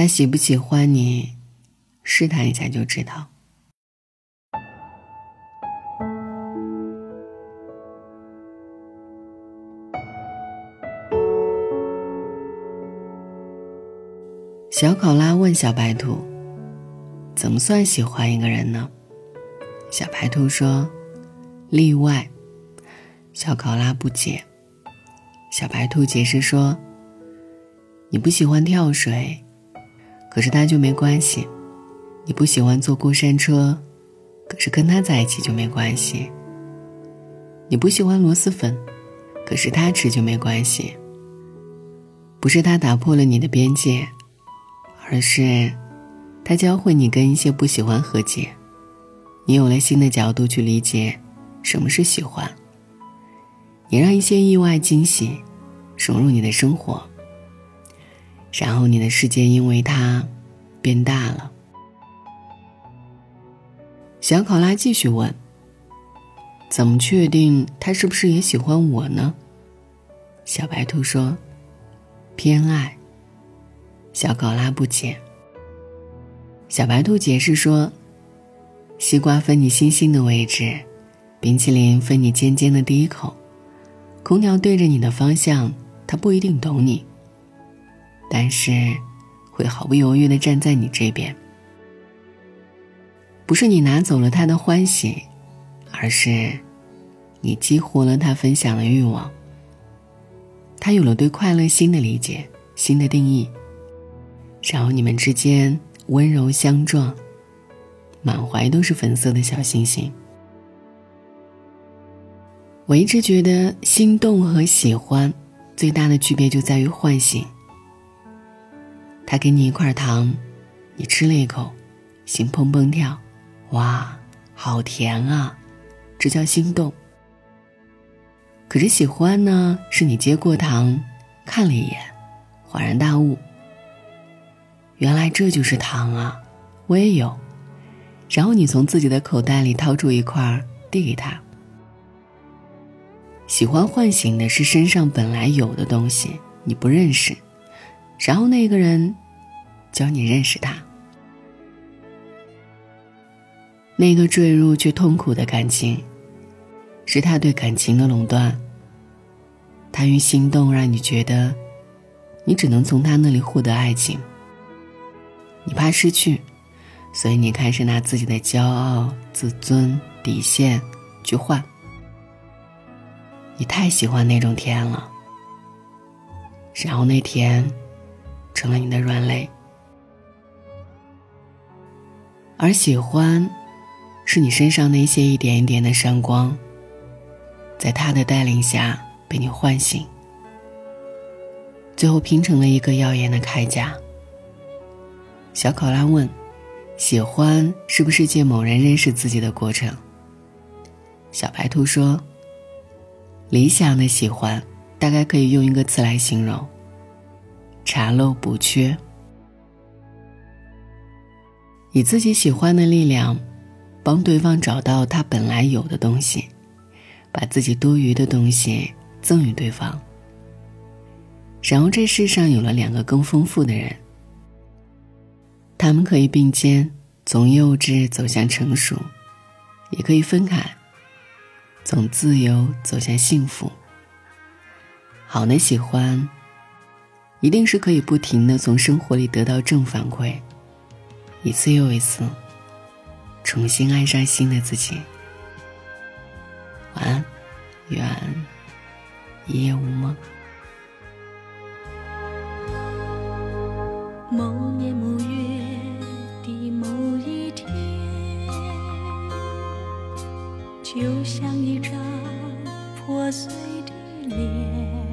他喜不喜欢你，试探一下就知道。小考拉问小白兔：“怎么算喜欢一个人呢？”小白兔说：“例外。”小考拉不解。小白兔解释说：“你不喜欢跳水，可是他就没关系；你不喜欢坐过山车，可是跟他在一起就没关系；你不喜欢螺蛳粉，可是他吃就没关系。不是他打破了你的边界。”而是，他教会你跟一些不喜欢和解，你有了新的角度去理解什么是喜欢。也让一些意外惊喜融入你的生活，然后你的世界因为他变大了。小考拉继续问：“怎么确定他是不是也喜欢我呢？”小白兔说：“偏爱。”小考拉不解。小白兔解释说：“西瓜分你心心的位置，冰淇淋分你尖尖的第一口，空调对着你的方向，它不一定懂你，但是会毫不犹豫的站在你这边。不是你拿走了他的欢喜，而是你激活了他分享的欲望。他有了对快乐新的理解，新的定义。”然后你们之间温柔相撞，满怀都是粉色的小星星。我一直觉得心动和喜欢最大的区别就在于唤醒。他给你一块糖，你吃了一口，心砰砰跳，哇，好甜啊，这叫心动。可是喜欢呢，是你接过糖，看了一眼，恍然大悟。原来这就是糖啊，我也有。然后你从自己的口袋里掏出一块递给他。喜欢唤醒的是身上本来有的东西，你不认识，然后那个人教你认识他。那个坠入却痛苦的感情，是他对感情的垄断。他用心动让你觉得，你只能从他那里获得爱情。你怕失去，所以你开始拿自己的骄傲、自尊、底线去换。你太喜欢那种甜了，然后那甜成了你的软肋。而喜欢，是你身上那些一点一点的闪光，在他的带领下被你唤醒，最后拼成了一个耀眼的铠甲。小考拉问：“喜欢是不是借某人认识自己的过程？”小白兔说：“理想的喜欢，大概可以用一个词来形容：查漏补缺。以自己喜欢的力量，帮对方找到他本来有的东西，把自己多余的东西赠予对方。然后这世上有了两个更丰富的人。”他们可以并肩，从幼稚走向成熟，也可以分开，从自由走向幸福。好的喜欢，一定是可以不停的从生活里得到正反馈，一次又一次，重新爱上新的自己。晚安，愿一夜无梦。某年某月。就像一张破碎的脸，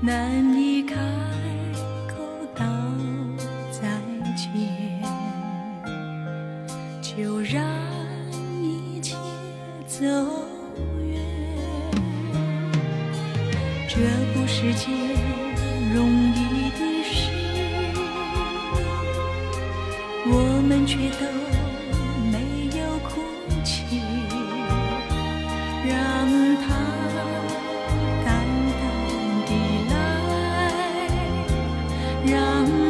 难以开口道再见。就让一切走远这不是件容。让